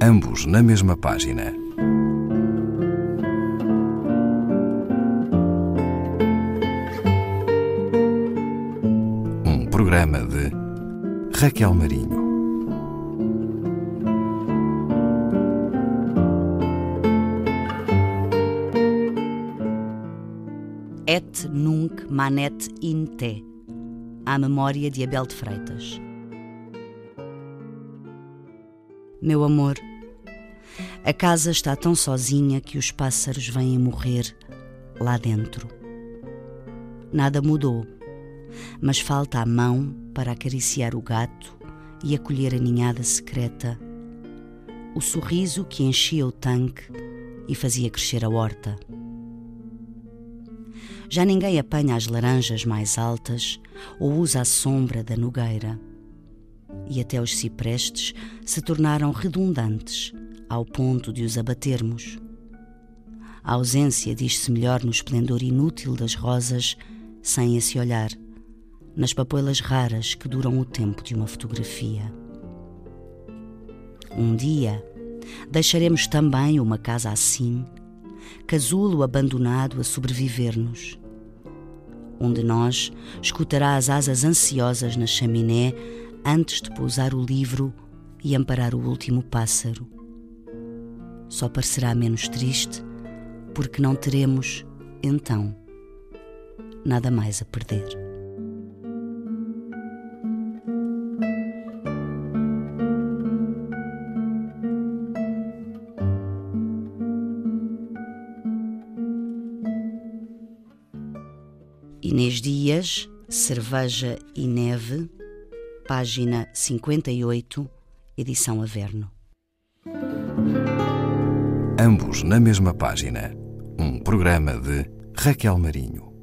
ambos na mesma página. Um programa de Raquel Marinho. Et nunc manet in te, à memória de Abel de Freitas. Meu amor, a casa está tão sozinha que os pássaros vêm morrer lá dentro. Nada mudou, mas falta a mão para acariciar o gato e acolher a ninhada secreta, o sorriso que enchia o tanque e fazia crescer a horta. Já ninguém apanha as laranjas mais altas ou usa a sombra da nogueira. E até os ciprestes se tornaram redundantes ao ponto de os abatermos. A ausência diz-se melhor no esplendor inútil das rosas, sem esse olhar, nas papoilas raras que duram o tempo de uma fotografia. Um dia deixaremos também uma casa assim, casulo abandonado a sobreviver-nos. Um de nós escutará as asas ansiosas na chaminé antes de pousar o livro e amparar o último pássaro. Só parecerá menos triste porque não teremos, então, nada mais a perder. Inês Dias, Cerveja e Neve, página 58, edição Averno. Ambos na mesma página. Um programa de Raquel Marinho.